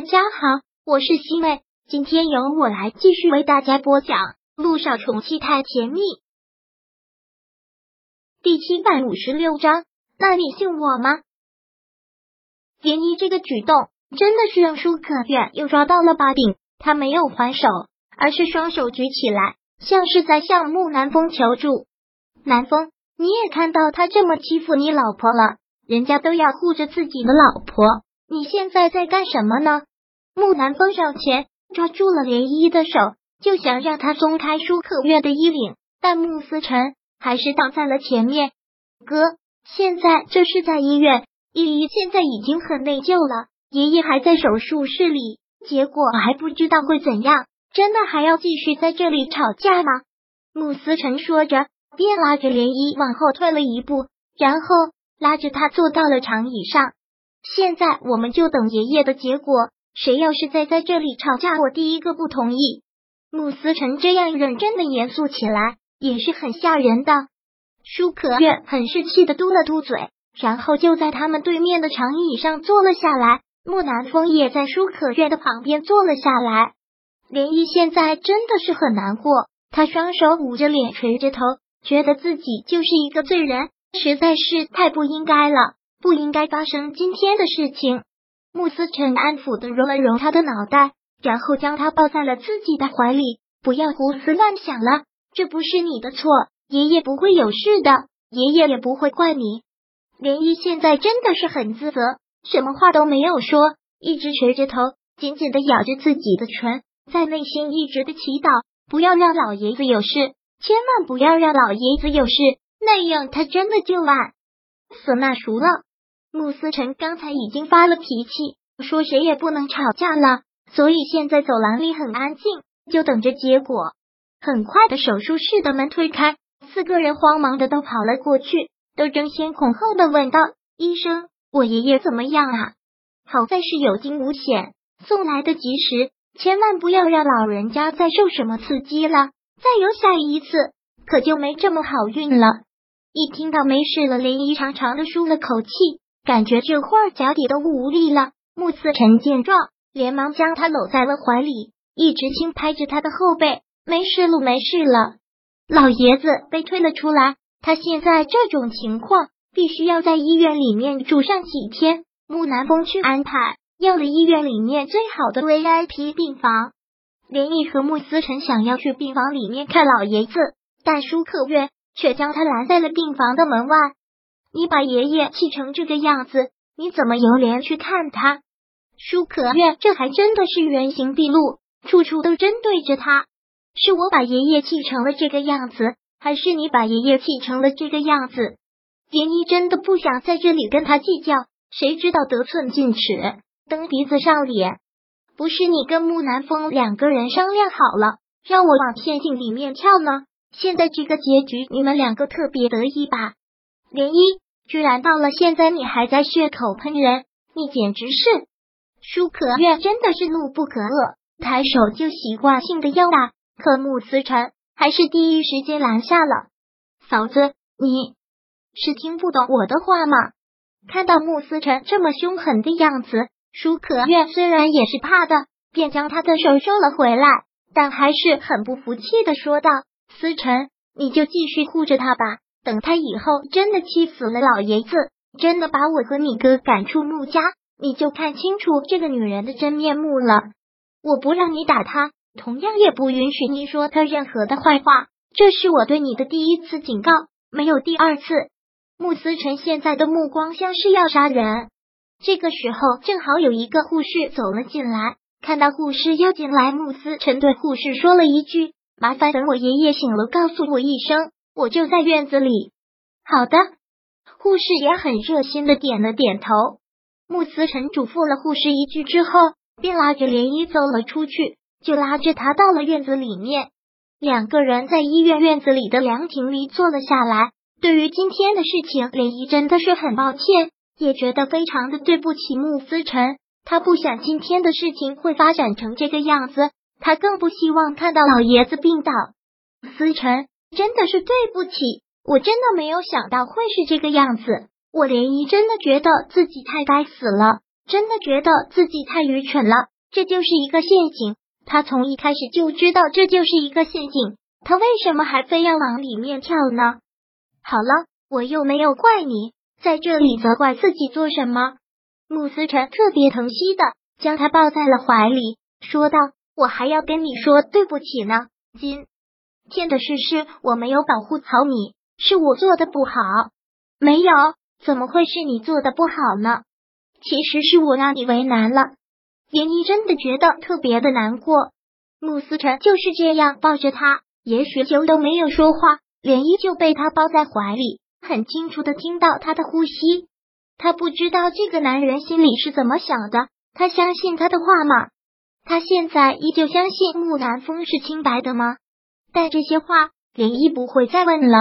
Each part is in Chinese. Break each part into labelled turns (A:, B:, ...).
A: 大家好，我是西妹，今天由我来继续为大家播讲《路上宠妻太甜蜜》第七百五十六章。那你信我吗？涟漪这个举动真的是让舒可远又抓到了把柄，他没有还手，而是双手举起来，像是在向木南风求助。南风，你也看到他这么欺负你老婆了，人家都要护着自己的老婆。你现在在干什么呢？木南风上前抓住了涟漪的手，就想让他松开舒可月的衣领，但穆思辰还是挡在了前面。哥，现在这是在医院，依依现在已经很内疚了，爷爷还在手术室里，结果还不知道会怎样，真的还要继续在这里吵架吗？穆思辰说着，便拉着涟漪往后退了一步，然后拉着他坐到了长椅上。现在我们就等爷爷的结果。谁要是再在这里吵架，我第一个不同意。慕思成这样认真的严肃起来，也是很吓人的。舒可月很是气的嘟了嘟嘴，然后就在他们对面的长椅上坐了下来。木南风也在舒可月的旁边坐了下来。林毅现在真的是很难过，他双手捂着脸，垂着头，觉得自己就是一个罪人，实在是太不应该了。不应该发生今天的事情。穆思辰安抚的揉了揉他的脑袋，然后将他抱在了自己的怀里。不要胡思乱想了，这不是你的错，爷爷不会有事的，爷爷也不会怪你。涟漪现在真的是很自责，什么话都没有说，一直垂着头，紧紧的咬着自己的唇，在内心一直的祈祷，不要让老爷子有事，千万不要让老爷子有事，那样他真的就完死那熟了。穆思辰刚才已经发了脾气，说谁也不能吵架了，所以现在走廊里很安静，就等着结果。很快的，手术室的门推开，四个人慌忙的都跑了过去，都争先恐后的问道：“医生，我爷爷怎么样啊？好在是有惊无险，送来的及时，千万不要让老人家再受什么刺激了，再有下一次，可就没这么好运了。”一听到没事了，林姨长长的舒了口气。感觉这会儿脚底都无力了。穆思辰见状，连忙将他搂在了怀里，一直轻拍着他的后背。没事了，没事了。老爷子被推了出来，他现在这种情况，必须要在医院里面住上几天。穆南风去安排，要了医院里面最好的 VIP 病房。连毅和穆思辰想要去病房里面看老爷子，但舒克月却将他拦在了病房的门外。你把爷爷气成这个样子，你怎么有脸去看他？舒可月，这还真的是原形毕露，处处都针对着他。是我把爷爷气成了这个样子，还是你把爷爷气成了这个样子？涟漪真的不想在这里跟他计较，谁知道得寸进尺，蹬鼻子上脸。不是你跟木南风两个人商量好了，让我往陷阱里面跳呢？现在这个结局，你们两个特别得意吧？涟漪，居然到了现在你还在血口喷人，你简直是！舒可月真的是怒不可遏，抬手就习惯性的要打，可穆思辰还是第一时间拦下了。嫂子，你是听不懂我的话吗？看到穆思辰这么凶狠的样子，舒可月虽然也是怕的，便将他的手收了回来，但还是很不服气的说道：“思辰，你就继续护着他吧。”等他以后真的气死了老爷子，真的把我和你哥赶出穆家，你就看清楚这个女人的真面目了。我不让你打他，同样也不允许你说他任何的坏话。这是我对你的第一次警告，没有第二次。穆思辰现在的目光像是要杀人。这个时候，正好有一个护士走了进来，看到护士要进来，穆思辰对护士说了一句：“麻烦等我爷爷醒了，告诉我一声。”我就在院子里。好的，护士也很热心的点了点头。穆思辰嘱咐了护士一句之后，便拉着涟漪走了出去，就拉着他到了院子里面。两个人在医院院子里的凉亭里坐了下来。对于今天的事情，涟漪真的是很抱歉，也觉得非常的对不起穆思辰。他不想今天的事情会发展成这个样子，他更不希望看到老爷子病倒。思辰。真的是对不起，我真的没有想到会是这个样子。我涟漪真的觉得自己太该死了，真的觉得自己太愚蠢了，这就是一个陷阱。他从一开始就知道这就是一个陷阱，他为什么还非要往里面跳呢？好了，我又没有怪你，在这里责怪自己做什么？穆思辰特别疼惜的将他抱在了怀里，说道：“我还要跟你说对不起呢，今天的事是我没有保护好你，是我做的不好。没有，怎么会是你做的不好呢？其实是我让你为难了。”连依真的觉得特别的难过。穆思辰就是这样抱着他，也许久都没有说话，连依就被他抱在怀里，很清楚的听到他的呼吸。他不知道这个男人心里是怎么想的，他相信他的话吗？他现在依旧相信木南风是清白的吗？但这些话，林一不会再问了。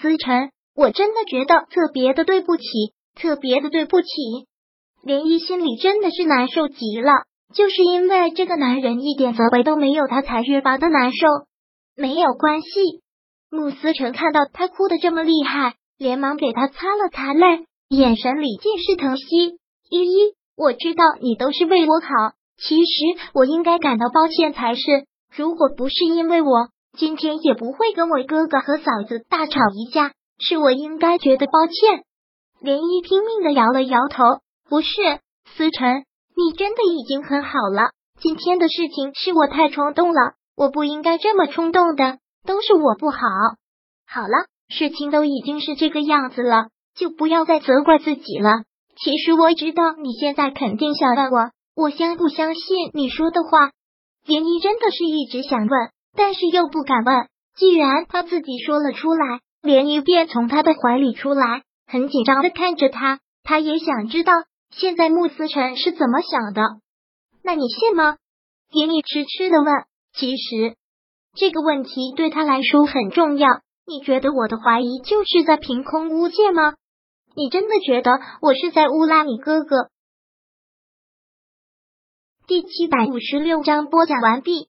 A: 思辰，我真的觉得特别的对不起，特别的对不起。林一心里真的是难受极了，就是因为这个男人一点责备都没有，他才越发的难受。没有关系，穆思成看到他哭的这么厉害，连忙给他擦了擦泪。眼神里尽是疼惜，依依，我知道你都是为我好，其实我应该感到抱歉才是。如果不是因为我，今天也不会跟我哥哥和嫂子大吵一架，是我应该觉得抱歉。连依拼命的摇了摇头，不是，思辰，你真的已经很好了。今天的事情是我太冲动了，我不应该这么冲动的，都是我不好。好了，事情都已经是这个样子了。就不要再责怪自己了。其实我知道你现在肯定想问我，我相不相信你说的话？连依真的是一直想问，但是又不敢问。既然他自己说了出来，连依便从他的怀里出来，很紧张的看着他。他也想知道现在穆思辰是怎么想的。那你信吗？连依痴痴的问。其实这个问题对他来说很重要。你觉得我的怀疑就是在凭空诬陷吗？你真的觉得我是在诬赖你哥哥？第七百五十六章播讲完毕。